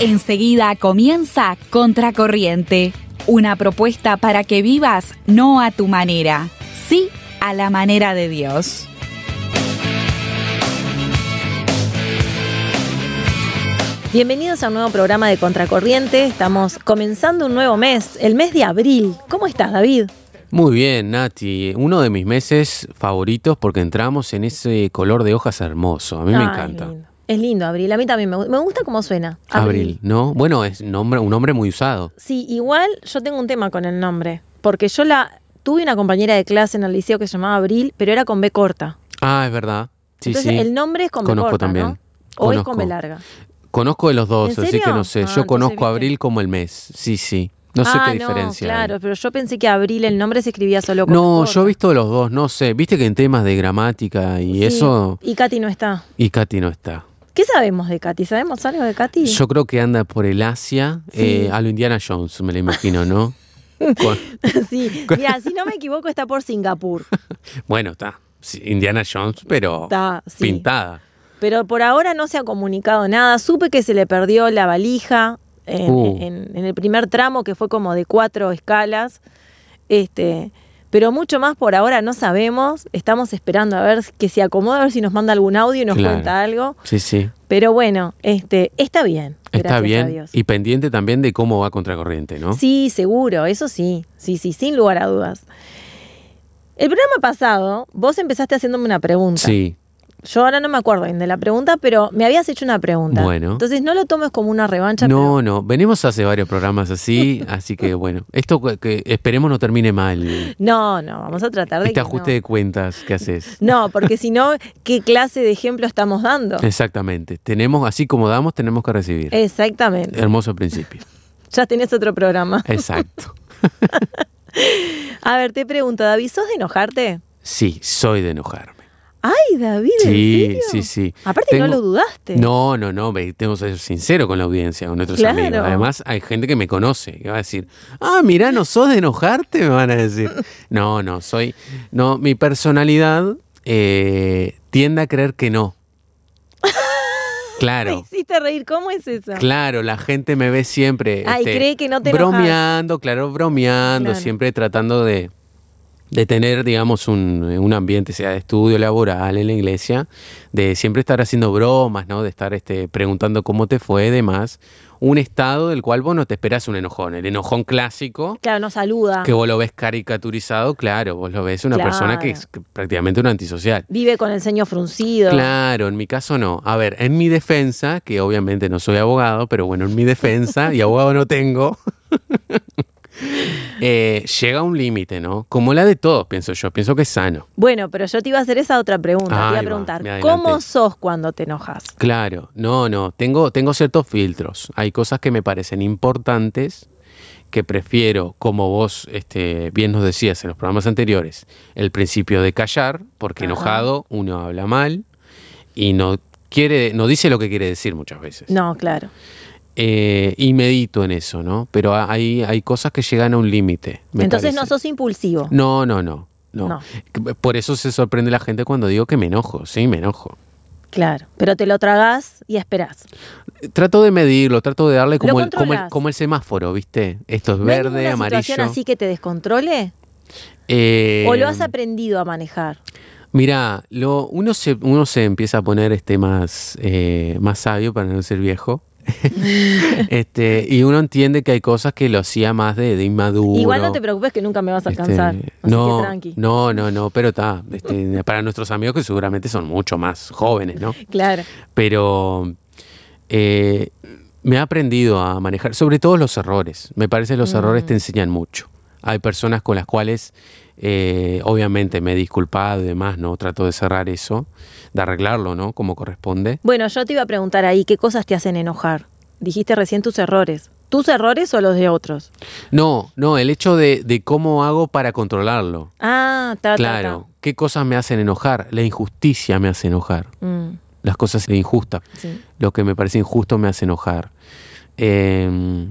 Enseguida comienza Contracorriente, una propuesta para que vivas no a tu manera, sí a la manera de Dios. Bienvenidos a un nuevo programa de Contracorriente. Estamos comenzando un nuevo mes, el mes de abril. ¿Cómo estás, David? Muy bien, Nati. Uno de mis meses favoritos porque entramos en ese color de hojas hermoso. A mí me encanta. lindo. Es lindo, Abril. A mí también me, gu- me gusta cómo suena. Abril, ¿no? Bueno, es nombre, un nombre muy usado. Sí, igual yo tengo un tema con el nombre. Porque yo la tuve una compañera de clase en el liceo que se llamaba Abril, pero era con B corta. Ah, es verdad. Sí, Entonces sí. el nombre es con B Conozco corta, también. ¿no? O es con B larga. Conozco de los dos, ¿En así que no sé. Ah, Yo conozco abril como el mes. Sí, sí. No sé ah, qué diferencia. hay. claro, pero yo pensé que Abril el nombre se escribía solo con B No, yo he visto los dos, no sé. Viste que en temas de gramática y Sí, eso, Y Katy no está. y Katy no está. ¿Qué sabemos de Katy? ¿Sabemos algo de Katy? Yo creo que anda por el Asia, Sí. eh, a lo Indiana Jones, me lo imagino, ¿no? Con- sí. Mira, si no me equivoco, está por Singapur. bueno, está. Indiana Jones, pero Está, sí. pintada. Pero por ahora no se ha comunicado nada. Supe que se le perdió la valija en, Uh. en- en el primer tramo, que fue como de cuatro escalas. Este, pero mucho más por ahora no sabemos. Estamos esperando a ver que se acomoda, a ver si nos manda algún audio y nos Claro. cuenta algo. Sí, sí. Pero bueno, este, está bien. Está a bien. Dios. Y pendiente también de cómo va Contracorriente, ¿no? Sí, seguro, eso sí, sí, sí, sin lugar a dudas. El programa pasado, vos empezaste haciéndome una pregunta. Sí. Yo ahora no me acuerdo bien de la pregunta, pero me habías hecho una pregunta. Bueno. Entonces no lo tomes como una revancha. No, no. Venimos hace varios programas así, así que bueno. Esto que, esperemos no termine mal. No, no, vamos a tratar de Este que ajuste no. de cuentas que haces. No, porque si no, ¿qué clase de ejemplo estamos dando? Exactamente. Tenemos, así como damos, tenemos que recibir. Exactamente. Hermoso principio. Ya tenés otro programa. Exacto. A ver, te pregunto, David, ¿sos de enojarte? Sí, soy de enojarme. Ay, David, ¿en Sí, serio? sí, sí. Aparte no lo dudaste. No, no, no, ve, tengo que ser sincero con la audiencia, con nuestros Claro. amigos. Además, hay gente que me conoce, que va a decir, ah, mira, ¿no sos de enojarte? Me van a decir. No, no, soy, no, mi personalidad eh, tiende a creer que no. Me Claro, hiciste reír, ¿cómo es eso? claro, la gente me ve siempre. Ay, este, cree que no te enojas. Bromeando, claro, bromeando, Claro. siempre tratando de, de tener, digamos, un, un ambiente, sea de estudio laboral en la iglesia, de siempre estar haciendo bromas, ¿no? De estar este, preguntando cómo te fue, demás. Un estado del cual vos no te esperás un enojón. El enojón clásico, Claro, no saluda. que vos lo ves caricaturizado, claro, vos lo ves una persona que es prácticamente un antisocial. Vive con el ceño fruncido. Claro, en mi caso no. A ver, en mi defensa, que obviamente no soy abogado, pero bueno, en mi defensa, y abogado no tengo, eh, llega un límite, ¿no? Como la de todos, pienso yo. Pienso que es sano. Bueno, pero yo te iba a hacer esa otra pregunta. te iba a preguntar. ¿cómo sos cuando te enojas? Claro, no, no. Tengo, tengo ciertos filtros. Hay cosas que me parecen importantes que prefiero, como vos este, bien nos decías en los programas anteriores, el principio de callar, porque Ajá. enojado uno habla mal y no quiere, no dice lo que quiere decir muchas veces. No, claro. Eh, y medito en eso, ¿no? Pero hay, hay cosas que llegan a un límite. Entonces no sos impulsivo. No, no, no, no. No. Por eso se sorprende la gente cuando digo que me enojo. Sí, me enojo. Claro. Pero te lo tragás y esperás. Trato de medirlo, trato de darle como, el, como, el, controlás. como el semáforo, ¿viste? Esto es ¿No hay verde, ninguna amarillo. situación así que te descontrole? Eh, ¿O lo has aprendido a manejar? Mira, lo, uno, se, uno se empieza a poner este más, eh, más sabio para no ser viejo. este, y uno entiende que hay cosas que lo hacía más de, de inmaduro. Igual no te preocupes que nunca me vas a Este, alcanzar. No, no, no, no, pero está. este, para nuestros amigos que seguramente son mucho más jóvenes, ¿no? Claro. Pero eh, me ha aprendido a manejar, sobre todo los errores. Me parece que los errores Mm. te enseñan mucho. Hay personas con las cuales, eh, obviamente, me he disculpado y demás, ¿no? Trato de cerrar eso, de arreglarlo, ¿no? Como corresponde. Bueno, yo te iba a preguntar ahí, ¿qué cosas te hacen enojar? Dijiste recién tus errores. ¿Tus errores o los de otros? No, no, el hecho de, de cómo hago para controlarlo. Ah, ta, ta, Claro, ¿qué cosas me hacen enojar? La injusticia me hace enojar. Mm, Las cosas injustas. sí. Lo que me parece injusto me hace enojar. Eh,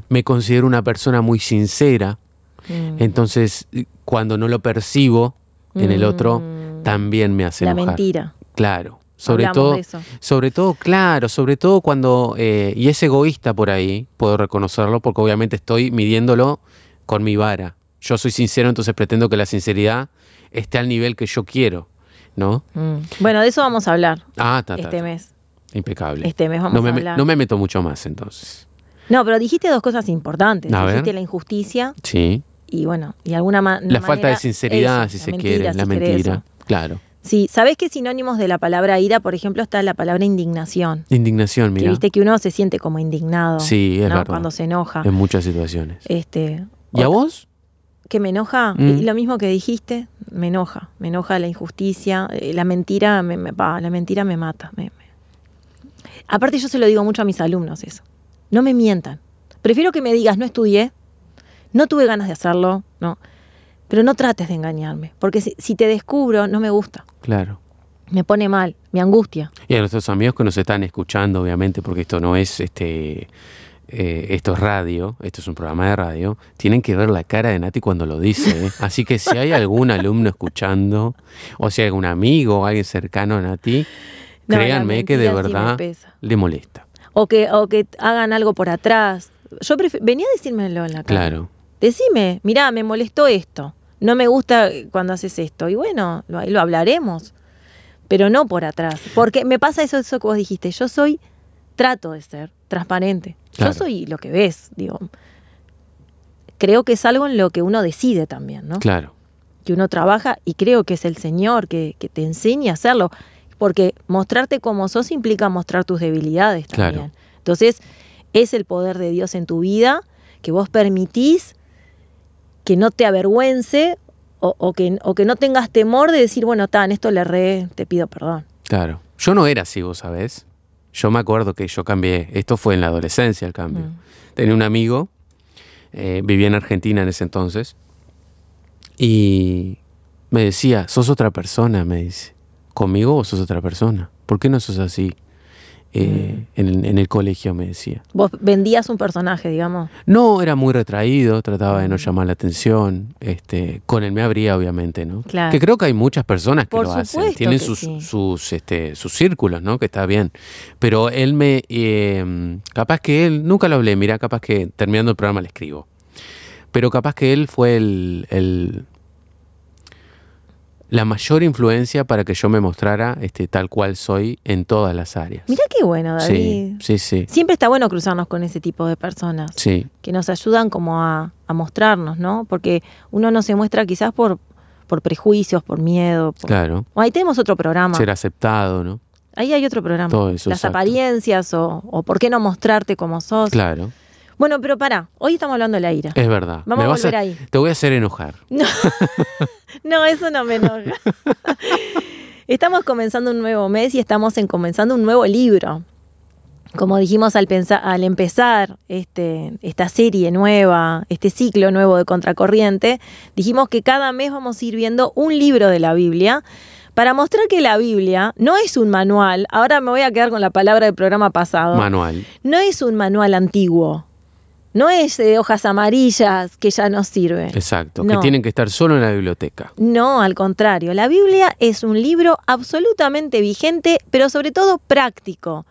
me considero una persona muy sincera. Mm. Entonces, cuando no lo percibo en el otro, Mm. también me hace La enojar. mentira. Claro, Sobre Hablamos todo, sobre todo, claro, sobre todo cuando, eh, y es egoísta por ahí, puedo reconocerlo, porque obviamente estoy midiéndolo con mi vara. Yo soy sincero, entonces pretendo que la sinceridad esté al nivel que yo quiero, ¿no? Mm. Bueno, de eso vamos a hablar Ah, ta, ta, este ta. mes. Impecable. Este mes vamos no, me, a hablar. no me meto mucho más entonces. No, pero dijiste dos cosas importantes. A ver. dijiste la injusticia Sí. Y bueno, y alguna ma- La falta de sinceridad, eso, si la se mentira, quiere, la si mentira. eso. Claro. Sí, ¿sabés qué sinónimos de la palabra ira? Por ejemplo, está la palabra indignación. Indignación, Que mira. viste que uno se siente como indignado. Sí, es ¿no? verdad. Cuando se enoja. En muchas situaciones. Este, ¿Y a vos? que me enoja, Mm. y lo mismo que dijiste, me enoja, me enoja la injusticia, eh, la mentira me, me- la mentira me mata. me- me- Aparte yo se lo digo mucho a mis alumnos eso, no me mientan, prefiero que me digas no estudié, no tuve ganas de hacerlo, no, pero no trates de engañarme, porque si, si te descubro no me gusta, Claro. me pone mal, me angustia. Y a nuestros amigos que nos están escuchando, obviamente, porque esto no es este eh, esto es radio, esto es un programa de radio, tienen que ver la cara de Nati cuando lo dice. ¿eh? Así que si hay algún alumno escuchando, o si hay algún amigo o alguien cercano a Nati, No, créanme que de sí verdad le molesta. O que, o que hagan algo por atrás. Yo venía a decírmelo en la cara. Claro. Decime, mirá, me molestó esto. No me gusta cuando haces esto. Y bueno, lo, lo hablaremos. Pero no por atrás. Porque me pasa eso, eso que vos dijiste. Yo soy, trato de ser transparente. Claro. Yo soy lo que ves, digo. Creo que es algo en lo que uno decide también, ¿no? Claro. Que uno trabaja y creo que es el Señor que, que te enseña a hacerlo. Porque mostrarte como sos implica mostrar tus debilidades Claro. también. Entonces, es el poder de Dios en tu vida que vos permitís que no te avergüence o, o que, o que no tengas temor de decir, bueno, tan, esto le erré, te pido perdón. Claro. Yo no era así, vos sabés. Yo me acuerdo que yo cambié. Esto fue en la adolescencia el cambio. Mm. Tenía un amigo, eh, vivía en Argentina en ese entonces, y me decía, sos otra persona, me dice. ¿Conmigo vos sos otra persona? ¿Por qué no sos así? Eh, en, en el colegio me decía. Vos vendías un personaje, digamos. No, era muy retraído, trataba de no llamar la atención. Este, con él me abría, obviamente, ¿no? Claro. Que creo que hay muchas personas que Por lo hacen. Tienen sus, sí. sus, este, sus círculos, ¿no? Que está bien. Pero él me. eh, capaz que él. Nunca lo hablé, mira, capaz que terminando el programa le escribo. Pero capaz que él fue el. el- la mayor influencia para que yo me mostrara este, tal cual soy en todas las áreas. Mirá qué bueno, David. sí, sí, sí. Siempre está bueno cruzarnos con ese tipo de personas. Sí, que nos ayudan como a, a mostrarnos, ¿no? Porque uno no se muestra quizás por, por prejuicios, por miedo. por- claro. O ahí tenemos otro programa. Ser aceptado, ¿no? Ahí hay otro programa. Todo eso, Las exacto. apariencias o, o por qué no mostrarte como sos. Claro. Bueno, pero pará, hoy estamos hablando de la ira. Es verdad. Vamos a volver ahí. Te voy a hacer enojar. No, eso no me enoja. estamos comenzando un nuevo mes y estamos en comenzando un nuevo libro. Como dijimos al, pensar, al empezar este, esta serie nueva, este ciclo nuevo de Contracorriente, dijimos que cada mes vamos a ir viendo un libro de la Biblia para mostrar que la Biblia no es un manual, ahora me voy a quedar con la palabra del programa pasado, Manual. no es un manual antiguo, no es de hojas amarillas que ya no sirve. Exacto. No. Que tienen que estar solo en la biblioteca. No, al contrario, la Biblia es un libro absolutamente vigente, pero sobre todo práctico.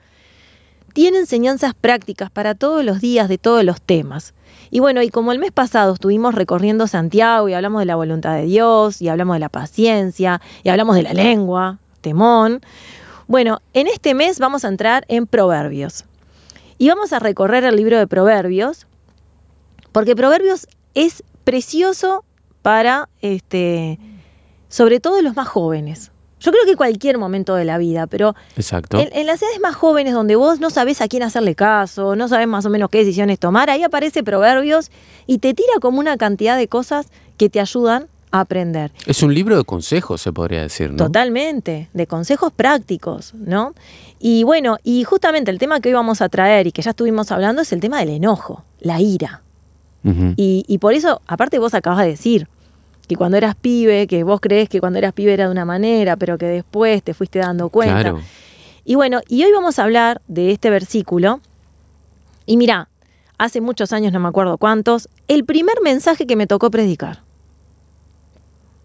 Tiene enseñanzas prácticas para todos los días de todos los temas. Y bueno, y como el mes pasado estuvimos recorriendo Santiago y hablamos de la voluntad de Dios, y hablamos de la paciencia, y hablamos de la lengua, temón, bueno, en este mes vamos a entrar en Proverbios. Y vamos a recorrer el libro de Proverbios, porque Proverbios es precioso para, este, sobre todo los más jóvenes. Yo creo que cualquier momento de la vida, pero Exacto. en, en las edades más jóvenes donde vos no sabés a quién hacerle caso, no sabés más o menos qué decisiones tomar, ahí aparece Proverbios y te tira como una cantidad de cosas que te ayudan aprender. Es un libro de consejos, se podría decir, ¿no? Totalmente, de consejos prácticos, ¿no? Y bueno, y justamente el tema que hoy vamos a traer y que ya estuvimos hablando es el tema del enojo, la ira. Y, y por eso, aparte vos acabas de decir que cuando eras pibe, que vos crees que cuando eras pibe era de una manera, pero que después te fuiste dando cuenta. Claro. Y bueno, y hoy vamos a hablar de este versículo. Y mira, hace muchos años, no me acuerdo cuántos, el primer mensaje que me tocó predicar.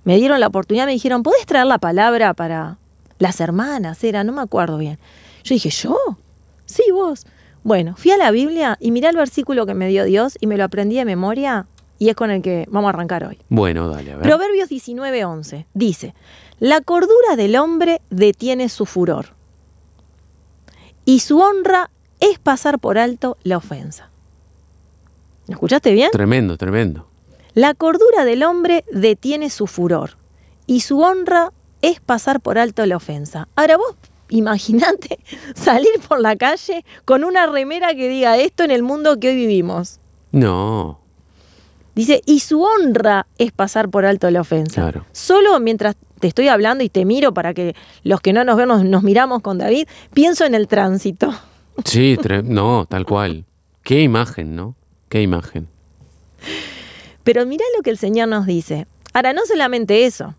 Me dieron la oportunidad, me dijeron, ¿podés traer la palabra para las hermanas era, no me acuerdo bien. Yo dije, ¿yo? Sí, vos. Bueno, fui a la Biblia y miré el versículo que me dio Dios y me lo aprendí de memoria y es con el que vamos a arrancar hoy. Bueno, dale, a ver. Proverbios 19:11 dice, la cordura del hombre detiene su furor y su honra es pasar por alto la ofensa. ¿Lo escuchaste bien? Tremendo, tremendo. La cordura del hombre detiene su furor y su honra es pasar por alto la ofensa. Ahora vos imaginate salir por la calle con una remera que diga esto en el mundo que hoy vivimos. No, Dice, y su honra es pasar por alto la ofensa. Claro. Solo mientras te estoy hablando y te miro para que los que no nos ven nos, miramos con David, pienso en el tránsito. sí, no, tal cual. Qué imagen, ¿no? Qué imagen. Pero mirá lo que el Señor nos dice. Ahora, no solamente eso.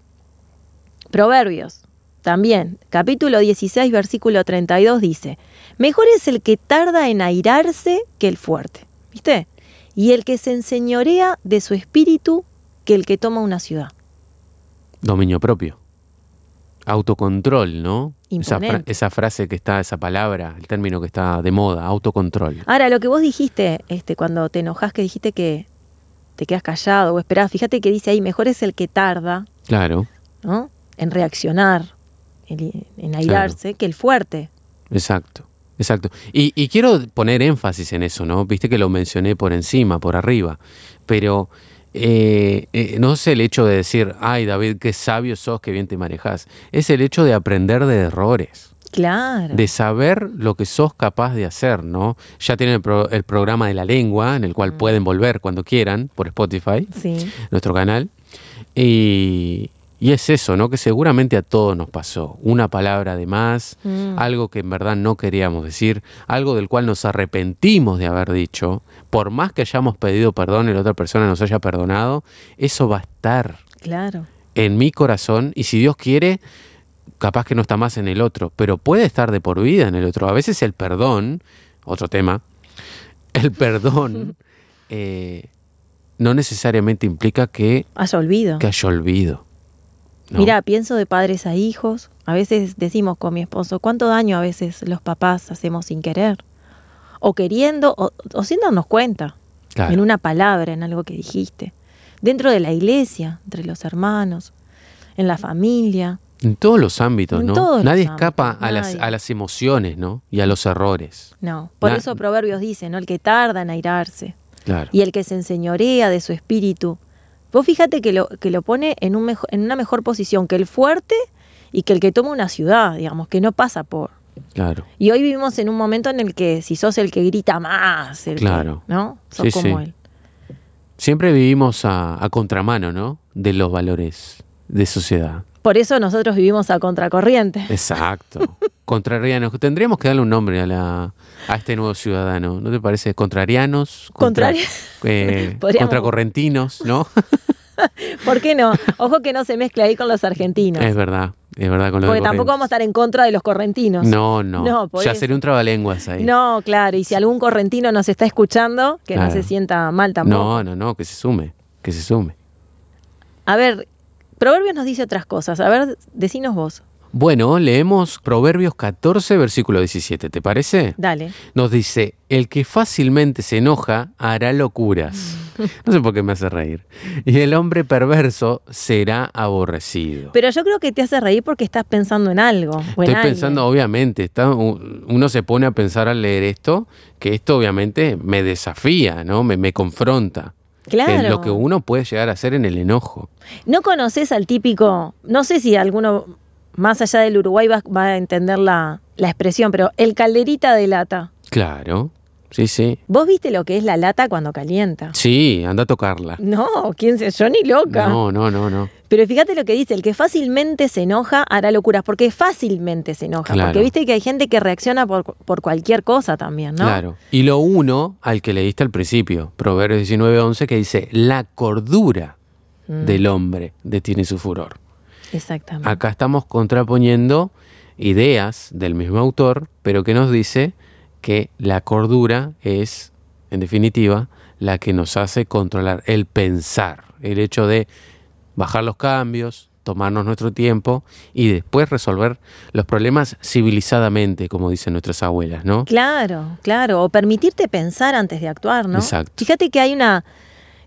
Proverbios, también, capítulo 16, versículo 32 dice, mejor es el que tarda en airarse que el fuerte. ¿Viste? Y el que se enseñorea de su espíritu que el que toma una ciudad. Dominio propio. Autocontrol, ¿no? Esa, fra- esa frase que está, esa palabra, el término que está de moda, autocontrol. Ahora, lo que vos dijiste, este, cuando te enojás, que dijiste que te quedas callado o esperás, fíjate que dice ahí, mejor es el que tarda, Claro, ¿no? En reaccionar, en, airarse, que el fuerte. exacto. Exacto. Y, y quiero poner énfasis en eso, ¿no? Viste que lo mencioné por encima, por arriba. Pero eh, eh, no es el hecho de decir, ay David, qué sabio sos, qué bien te manejas. Es el hecho de aprender de errores. Claro. de saber lo que sos capaz de hacer, ¿no? Ya tienen el, pro- el programa de la lengua, en el cual pueden volver cuando quieran por Spotify, Sí. nuestro canal. Y, y es eso, ¿no? Que seguramente a todos nos pasó. Una palabra de más, Mm. algo que en verdad no queríamos decir, algo del cual nos arrepentimos de haber dicho. Por más que hayamos pedido perdón y la otra persona nos haya perdonado, eso va a estar Claro. en mi corazón y si Dios quiere, capaz que no está más en el otro, pero puede estar de por vida en el otro. A veces el perdón, otro tema, el perdón eh, no necesariamente implica que, Haya olvido. que haya olvido. ¿no? Mira, pienso de padres a hijos. A veces decimos con mi esposo, ¿cuánto daño a veces los papás hacemos sin querer? O queriendo, o, o sin darnos cuenta. Claro. En una palabra, en algo que dijiste. Dentro de la iglesia, entre los hermanos, en la familia. En todos los ámbitos, En ¿no? Nadie ámbitos, escapa a las, a las emociones, ¿no? Y a los errores. No, por Na- eso Proverbios dice, ¿no? El que tarda en airarse Claro. y el que se enseñorea de su espíritu. Vos fíjate que lo, que lo pone en, un mejo- en una mejor posición que el fuerte y que el que toma una ciudad, digamos, que no pasa por. Claro. Y hoy vivimos en un momento en el que si sos el que grita más, el que- Claro. ¿no? Sos Sí, como sí. él. Siempre vivimos a, a contramano, ¿no? De los valores de sociedad. Por eso nosotros vivimos a contracorriente. Exacto. Contrarianos. Tendríamos que darle un nombre a, la, a este nuevo ciudadano. ¿No te parece? Contrarianos. Contra, Contrari- eh, contracorrentinos, ¿no? ¿Por qué no? Ojo que no se mezcle ahí con los argentinos. es verdad. Es verdad con lo de porque tampoco vamos a estar en contra de los correntinos. No, no. No, ya eso. sería un trabalenguas ahí. No, claro, y si algún correntino nos está escuchando, que no se sienta mal tampoco. no, no, no, que se sume. Que se sume. A ver, Proverbios nos dice otras cosas. A ver, decinos vos. Bueno, leemos Proverbios 14, versículo 17. ¿Te parece? Dale. Nos dice, el que fácilmente se enoja hará locuras. No sé por qué me hace reír. Y el hombre perverso será aborrecido. Pero yo creo que te hace reír porque estás pensando en algo. o en Estoy alguien. pensando, obviamente, está- uno se pone a pensar al leer esto, que esto obviamente me desafía, ¿no? Me, me confronta. Claro. En lo que uno puede llegar a hacer en el enojo. No conoces al típico, no sé si alguno más allá del Uruguay va, va a entender la, la expresión, pero el calderita de lata. Claro, sí, sí. ¿Vos viste lo que es la lata cuando calienta? Sí, anda a tocarla. No, quién sé, yo ni loca. No, no, no, no. Pero fíjate lo que dice, el que fácilmente se enoja hará locuras, porque fácilmente se enoja, Claro. porque viste que hay gente que reacciona por, por cualquier cosa también, ¿no? Claro. Y lo uno al que leíste al principio, Proverbios 19, 11, que dice, la cordura Mm, del hombre detiene su furor. Exactamente. Acá estamos contraponiendo ideas del mismo autor, pero que nos dice que la cordura es, en definitiva, la que nos hace controlar el pensar, el hecho de bajar los cambios, tomarnos nuestro tiempo y después resolver los problemas civilizadamente, como dicen nuestras abuelas, ¿no? Claro, claro, o permitirte pensar antes de actuar, ¿no? Exacto. Fíjate que hay una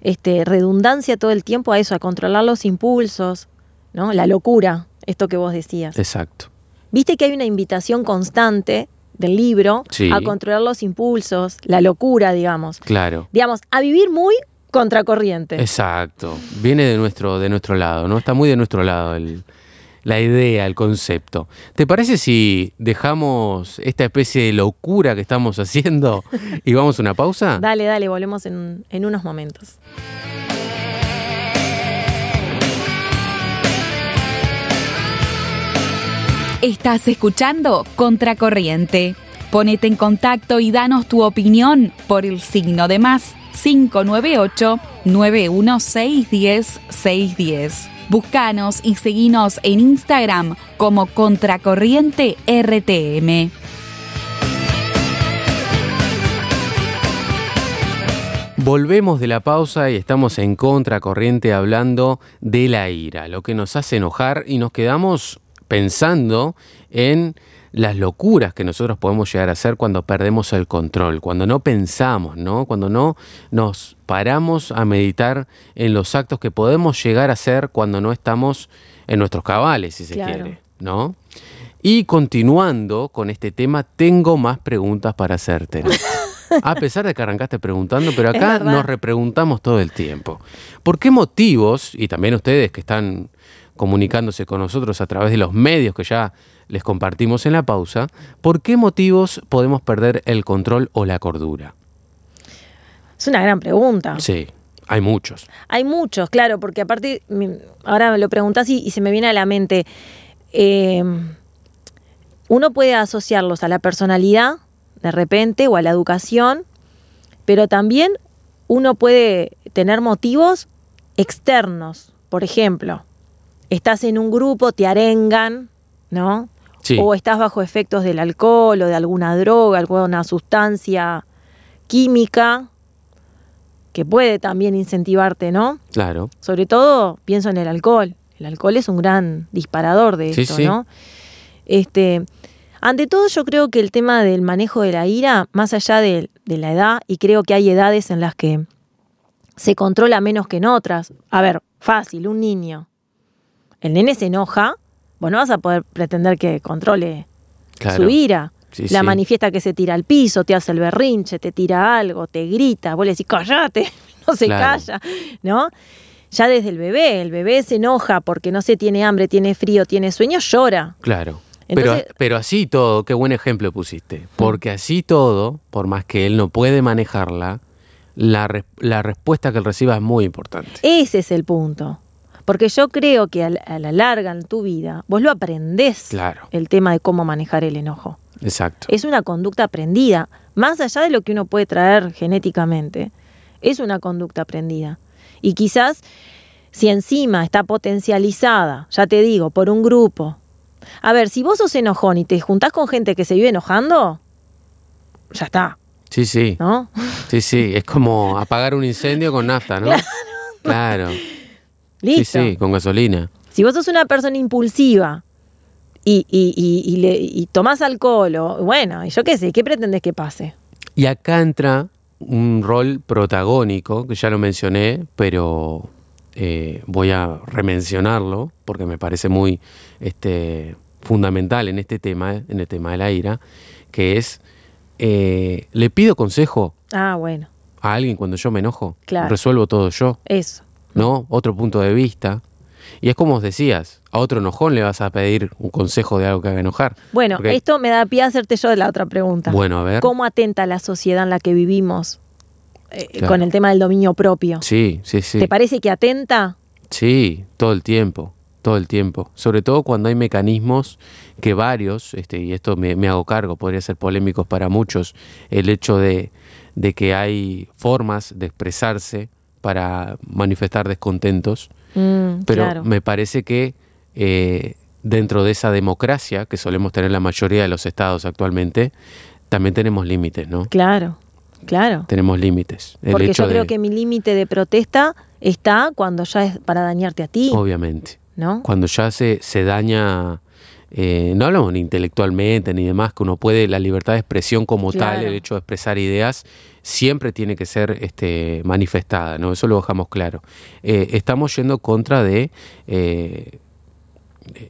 este, redundancia todo el tiempo a eso, a controlar los impulsos, ¿no? La locura, esto que vos decías. Exacto. Viste que hay una invitación constante del libro Sí. a controlar los impulsos, la locura, digamos. Claro. Digamos, a vivir muy contracorriente. Exacto. Viene de nuestro, de nuestro lado, ¿no? Está muy de nuestro lado el- la idea, el concepto. ¿Te parece si dejamos esta especie de locura que estamos haciendo y vamos a una pausa? Dale, dale, volvemos en, en unos momentos. Estás escuchando Contracorriente. Ponete en contacto y danos tu opinión por el signo de más 598 916 610. Búscanos y seguinos en Instagram como Contracorriente RTM. Volvemos de la pausa y estamos en contracorriente hablando de la ira, lo que nos hace enojar y nos quedamos pensando en las locuras que nosotros podemos llegar a hacer cuando perdemos el control, cuando no pensamos, ¿no? Cuando no nos paramos a meditar en los actos que podemos llegar a hacer cuando no estamos en nuestros cabales, si se Claro. quiere, ¿no? Y continuando con este tema, tengo más preguntas para hacerte. A pesar de que arrancaste preguntando, pero acá nos repreguntamos todo el tiempo. ¿Por qué motivos, y también ustedes que están comunicándose con nosotros a través de los medios que ya les compartimos en la pausa, ¿por qué motivos podemos perder el control o la cordura? Es una gran pregunta. Sí, hay muchos. Hay muchos, claro, porque aparte, ahora me lo preguntás y, y se me viene a la mente, eh, uno puede asociarlos a la personalidad, de repente, o a la educación, pero también uno puede tener motivos externos. Por ejemplo, estás en un grupo, te arengan, ¿no? Sí. O estás bajo efectos del alcohol o de alguna droga, alguna sustancia química que puede también incentivarte, ¿no? Claro, Sobre todo pienso en el alcohol. El alcohol es un gran disparador de Sí, esto, sí. ¿no? Este, ante todo, yo creo que el tema del manejo de la ira, más allá de, de la edad, y creo que hay edades en las que se controla menos que en otras. A ver, fácil, un niño. El nene se enoja, vos no vas a poder pretender que controle claro. su ira. Sí, la sí. manifiesta que se tira al piso, te hace el berrinche, te tira algo, te grita, vos le decís, callate, no se Claro. calla, ¿no? Ya desde el bebé, el bebé se enoja porque no sé, tiene hambre, tiene frío, tiene sueño, llora. Claro. Entonces- pero, pero así todo, qué buen ejemplo pusiste. Porque así todo, por más que él no puede manejarla, la, la respuesta que él reciba es muy importante. Ese es el punto. Porque yo creo que a la larga en tu vida, vos lo aprendés, Claro. el tema de cómo manejar el enojo. Exacto. Es una conducta aprendida, más allá de lo que uno puede traer genéticamente, es una conducta aprendida. Y quizás si encima está potencializada, ya te digo, por un grupo. A ver, si vos sos enojón y te juntás con gente que se vive enojando, ya está, Sí, sí. ¿no? Sí, sí. Es como apagar un incendio con nafta, ¿no? Claro. Sí, Listo. sí, con gasolina. Si vos sos una persona impulsiva y, y, y, y le- y tomás alcohol, o, bueno, y yo qué sé, ¿qué pretendes que pase? Y acá entra un rol protagónico, que ya lo mencioné, pero eh, voy a remencionarlo porque me parece muy este, fundamental en este tema, en el tema de la ira, que es, eh, le pido consejo Ah, bueno, a alguien cuando yo me enojo, Claro. resuelvo todo yo, eso. ¿No? Otro punto de vista. Y es como os decías, a otro enojón le vas a pedir un consejo de algo que haga enojar. Bueno, Porque- esto me da pie a hacerte yo la otra pregunta. Bueno, a ver. ¿Cómo atenta la sociedad en la que vivimos eh, Claro. con el tema del dominio propio? Sí, sí, sí. ¿Te parece que atenta? Sí, todo el tiempo, todo el tiempo. Sobre todo cuando hay mecanismos que varios, este, y esto me, me hago cargo, podría ser polémicos para muchos, el hecho de, de que hay formas de expresarse para manifestar descontentos, Mm, pero claro. me parece que eh, dentro de esa democracia que solemos tener la mayoría de los estados actualmente, también tenemos límites, ¿no? Claro, claro. Tenemos límites. El Porque hecho yo creo de- que mi límite de protesta está cuando ya es para dañarte a ti, Obviamente. ¿no? Cuando ya se, se daña, eh, no hablamos ni intelectualmente ni demás, que uno puede, la libertad de expresión como tal, el hecho de expresar ideas, siempre tiene que ser este, manifestada, ¿no? Eso lo dejamos claro. Eh, estamos yendo contra de eh,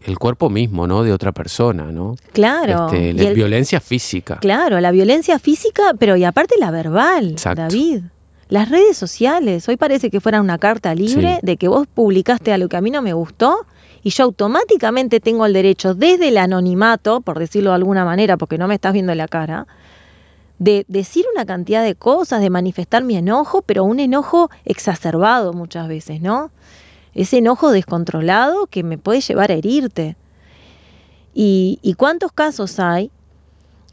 el cuerpo mismo, ¿no? De otra persona, ¿no? Claro. Este, la el- violencia física. Claro, la violencia física, pero y aparte la verbal, Exacto. David. Las redes sociales, hoy parece que fuera una carta libre Sí. de que vos publicaste algo que a mí no me gustó y yo automáticamente tengo el derecho desde el anonimato, por decirlo de alguna manera, porque no me estás viendo la cara, de decir una cantidad de cosas, de manifestar mi enojo, pero un enojo exacerbado muchas veces, ¿no? Ese enojo descontrolado que me puede llevar a herirte. ¿Y, y cuántos casos hay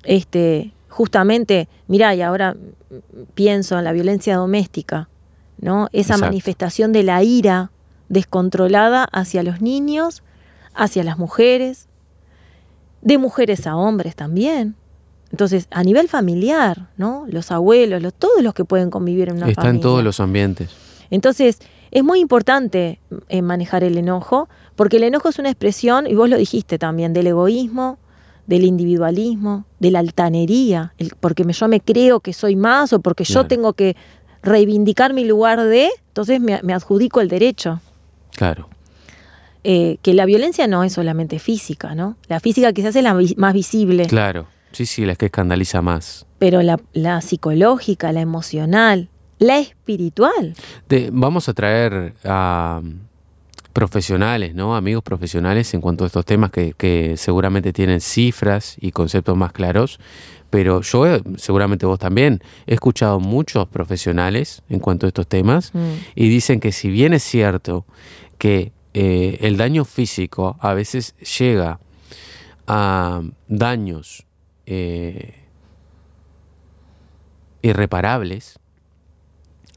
este, justamente, mirá, y ahora pienso en la violencia doméstica, ¿no? Esa Exacto. manifestación de la ira descontrolada hacia los niños, hacia las mujeres, de mujeres a hombres también. Entonces, a nivel familiar, ¿no? Los abuelos, los, todos los que pueden convivir en una Está familia. en todos los ambientes. Entonces, es muy importante eh, manejar el enojo, porque el enojo es una expresión, y vos lo dijiste también, del egoísmo, del individualismo, de la altanería, el- porque me- yo me creo que soy más o porque yo tengo que reivindicar mi lugar de, entonces me, me adjudico el derecho. Claro. Eh, que la violencia no es solamente física, ¿no? La física quizás es la vi- más visible, Claro. Sí, sí, la que escandaliza más. pero la, la psicológica, la emocional, la espiritual. Vamos a traer a mm, profesionales, ¿no? Amigos profesionales en cuanto a estos temas que, que seguramente tienen cifras y conceptos más claros. Pero yo, eh, seguramente vos también, he escuchado muchos profesionales en cuanto a estos temas Mm. y dicen que si bien es cierto que eh, el daño físico a veces llega a daños eh, irreparables,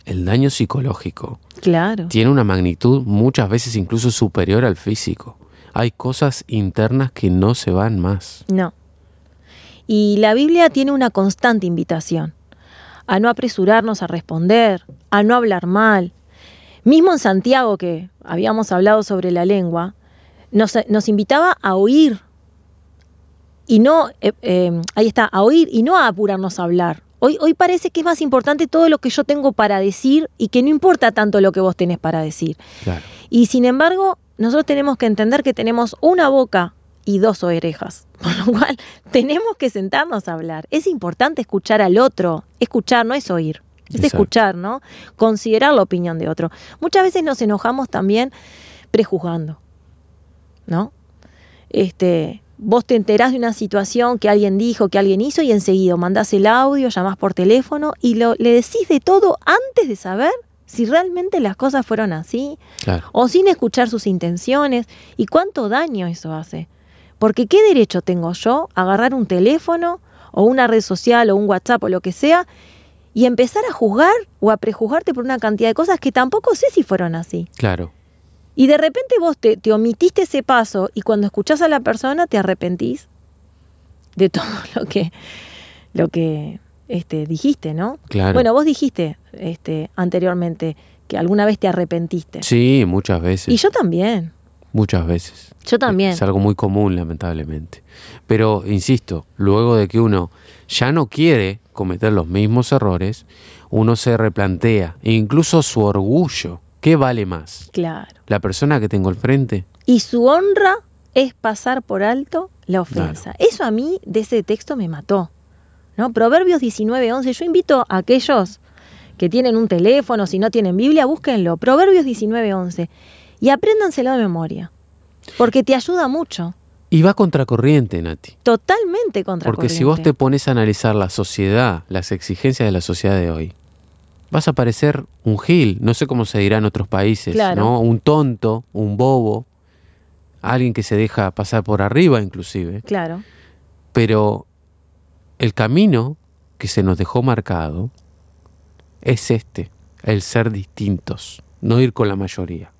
el daño psicológico Claro. tiene una magnitud muchas veces incluso superior al físico. Hay cosas internas que no se van más. No. Y la Biblia tiene una constante invitación a no apresurarnos a responder, a no hablar mal. Mismo en Santiago, que habíamos hablado sobre la lengua, nos, nos invitaba a oír y no, eh, eh, ahí está, a oír y no a apurarnos a hablar. Hoy, hoy parece que es más importante todo lo que yo tengo para decir y que no importa tanto lo que vos tenés para decir. Claro. Y sin embargo, nosotros tenemos que entender que tenemos una boca y dos orejas, por lo cual tenemos que sentarnos a hablar. Es importante escuchar al otro, escuchar no es oír, es Exacto. escuchar, ¿no? Considerar la opinión de otro. Muchas veces nos enojamos también prejuzgando, ¿no? Este, vos te enterás de una situación que alguien dijo, que alguien hizo y enseguida mandás el audio, llamás por teléfono y lo, le decís de todo antes de saber si realmente las cosas fueron así, Claro. o sin escuchar sus intenciones y cuánto daño eso hace. Porque ¿qué derecho tengo yo a agarrar un teléfono o una red social o un WhatsApp o lo que sea y empezar a juzgar o a prejuzgarte por una cantidad de cosas que tampoco sé si fueron así? Claro. Y de repente vos te, te omitiste ese paso y cuando escuchás a la persona te arrepentís de todo lo que, lo que este, dijiste, ¿no? Claro. Bueno, vos dijiste este, anteriormente que alguna vez te arrepentiste. Sí, muchas veces. Y yo también. Muchas veces. Yo también. Es algo muy común, lamentablemente. Pero, insisto, luego de que uno ya no quiere cometer los mismos errores, uno se replantea, e incluso su orgullo. ¿Qué vale más? Claro. ¿La persona que tengo al frente? Y su honra es pasar por alto la ofensa. Eso a mí de ese texto me mató. ¿no? Proverbios 19:11. Yo invito a aquellos que tienen un teléfono, si no tienen Biblia, búsquenlo. Proverbios 19:11. Y apréndanselo de memoria. Porque te ayuda mucho. Y va contracorriente, Nati. Totalmente contra Porque si vos te pones a analizar la sociedad, las exigencias de la sociedad de hoy, vas a parecer un gil, no sé cómo se dirá en otros países, Claro. ¿no? Un tonto, un bobo, alguien que se deja pasar por arriba inclusive. Claro. Pero el camino que se nos dejó marcado es este, el ser distintos, no ir con la mayoría.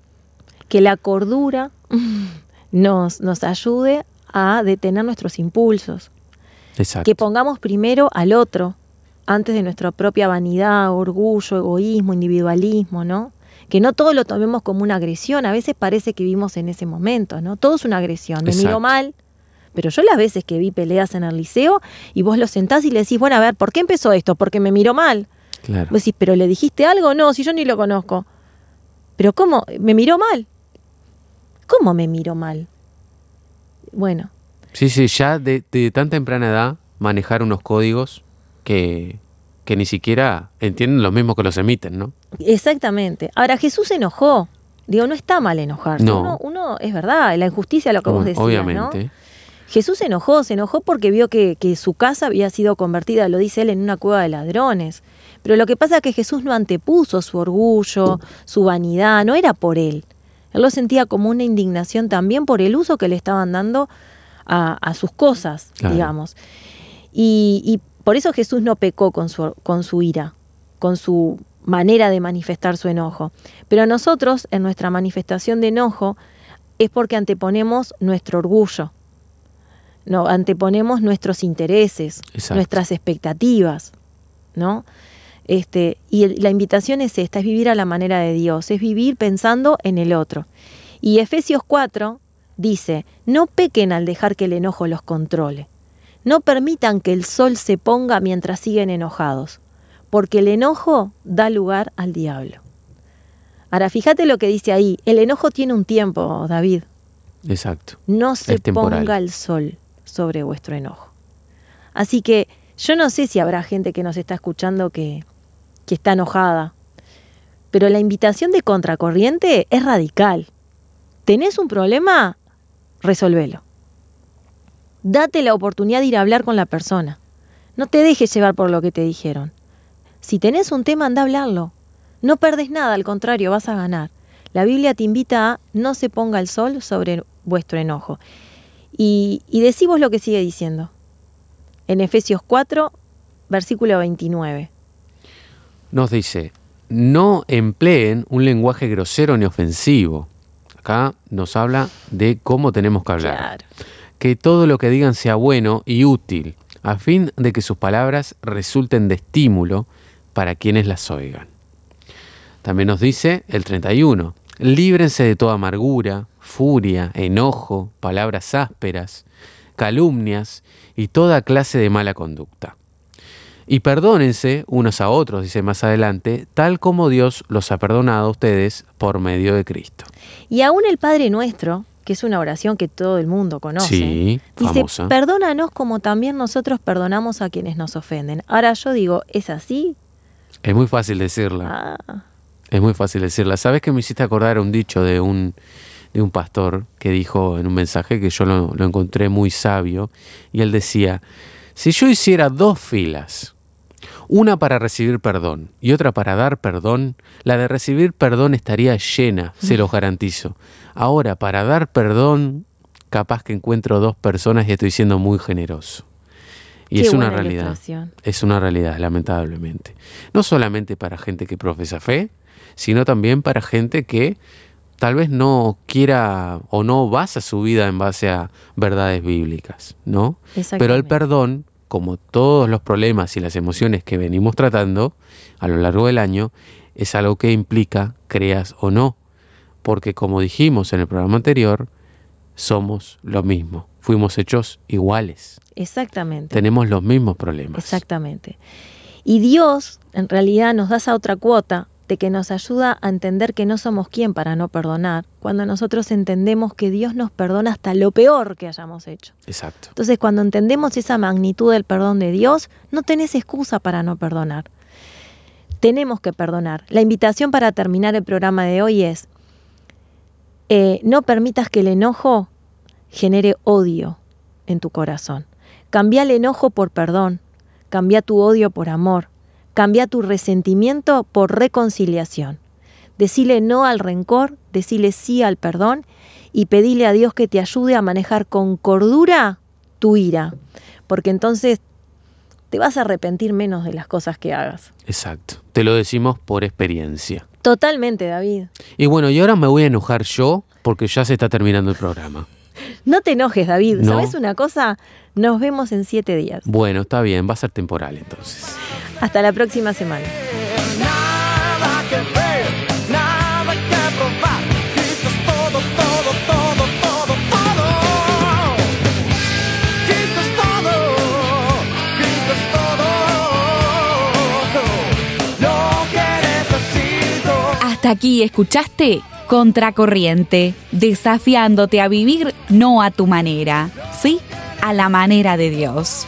que la cordura nos, nos ayude a detener nuestros impulsos, Exacto. que pongamos primero al otro antes de nuestra propia vanidad, orgullo, egoísmo, individualismo, ¿no? que no todo lo tomemos como una agresión, a veces parece que vivimos en ese momento, ¿no? Todo es una agresión, me miro Exacto. mal, pero yo las veces que vi peleas en el liceo y vos lo sentás y le decís, bueno, a ver, ¿por qué empezó esto? Porque me miró mal. Claro. Vos decís, ¿pero le dijiste algo? No, si yo ni lo conozco. ¿Pero cómo? ¿Me miró mal? ¿Cómo me miró mal? Bueno, Sí, sí, ya de, de tan temprana edad manejar unos códigos que, que ni siquiera entienden lo mismo que los emiten, ¿no? exactamente. Ahora, Jesús se enojó. Digo, no está mal enojarse. No. Uno, uno- es verdad, la injusticia, lo que vos decías, ¿no? Obviamente. Jesús se enojó, se enojó porque vio que, que su casa había sido convertida, lo dice él, en una cueva de ladrones. Pero lo que pasa es que Jesús no antepuso su orgullo, su vanidad, no era por él. Él lo sentía como una indignación también por el uso que le estaban dando a, a sus cosas, Claro. digamos. Y, y por eso Jesús no pecó con su, con su ira, con su manera de manifestar su enojo. Pero nosotros, en nuestra manifestación de enojo, es porque anteponemos nuestro orgullo, no, anteponemos nuestros intereses, Exacto. nuestras expectativas, ¿no? Este, y el- la invitación es esta, es vivir a la manera de Dios, es vivir pensando en el otro. Y Efesios 4 dice, no pequen al dejar que el enojo los controle. No permitan que el sol se ponga mientras siguen enojados, porque el enojo da lugar al diablo. Ahora, fíjate lo que dice ahí, el enojo tiene un tiempo, David. Exacto. No se ponga el sol sobre vuestro enojo. Así que yo no sé si habrá gente que nos está escuchando que, que está enojada, pero la invitación de contracorriente es radical. ¿Tenés un problema? Resolvelo. Date la oportunidad de ir a hablar con la persona. No te dejes llevar por lo que te dijeron. Si tenés un tema, anda a hablarlo. No perdes nada, al contrario, vas a ganar. La Biblia te invita a no se ponga el sol sobre vuestro enojo. Y, y decimos lo que sigue diciendo. En Efesios 4, versículo 29. Nos dice, no empleen un lenguaje grosero ni ofensivo. Acá nos habla de cómo tenemos que hablar. Claro. Que todo lo que digan sea bueno y útil, a fin de que sus palabras resulten de estímulo para quienes las oigan. También nos dice el 31, líbrense de toda amargura, furia, enojo, palabras ásperas, calumnias y toda clase de mala conducta. Y perdónense unos a otros, dice más adelante, tal como Dios los ha perdonado a ustedes por medio de Cristo. Y aún el Padre Nuestro, que es una oración que todo el mundo conoce, Sí, dice, famosa. perdónanos como también nosotros perdonamos a quienes nos ofenden. Ahora yo digo, ¿es así? Es muy fácil decirla. Ah, Es muy fácil decirla. ¿Sabes que me hiciste acordar un dicho de un, de un pastor que dijo en un mensaje que yo lo, lo encontré muy sabio? Y él decía, si yo hiciera dos filas, una para recibir perdón y otra para dar perdón, la de recibir perdón estaría llena, se los garantizo. Ahora, para dar perdón, capaz que encuentro dos personas y estoy siendo muy generoso. Y qué es una realidad. Es una realidad, lamentablemente. No solamente para gente que profesa fe, sino también para gente que tal vez no quiera o no basa su vida en base a verdades bíblicas, ¿no? Pero el perdón, como todos los problemas y las emociones que venimos tratando a lo largo del año, es algo que implica creas o no. Porque como dijimos en el programa anterior, somos lo mismo. Fuimos hechos iguales. Exactamente. Tenemos los mismos problemas. Exactamente. Y Dios en realidad nos da esa otra cuota de que nos ayuda a entender que no somos quien para no perdonar, cuando nosotros entendemos que Dios nos perdona hasta lo peor que hayamos hecho. Exacto. Entonces, cuando entendemos esa magnitud del perdón de Dios, no tenés excusa para no perdonar. Tenemos que perdonar. La invitación para terminar el programa de hoy es, eh, no permitas que el enojo genere odio en tu corazón. Cambia el enojo por perdón, cambia tu odio por amor, cambia tu resentimiento por reconciliación. Decile no al rencor, decile sí al perdón y pedile a Dios que te ayude a manejar con cordura tu ira, porque entonces te vas a arrepentir menos de las cosas que hagas. Exacto. Te lo decimos por experiencia. Totalmente, David. Y bueno, y ahora me voy a enojar yo porque ya se está terminando el programa. No te enojes, David. No. ¿Sabes una cosa? Nos vemos en siete días. Bueno, está bien, va a ser temporal entonces. Hasta la próxima semana. Hasta aquí escuchaste Contracorriente, desafiándote a vivir no a tu manera, sí, a la manera de Dios.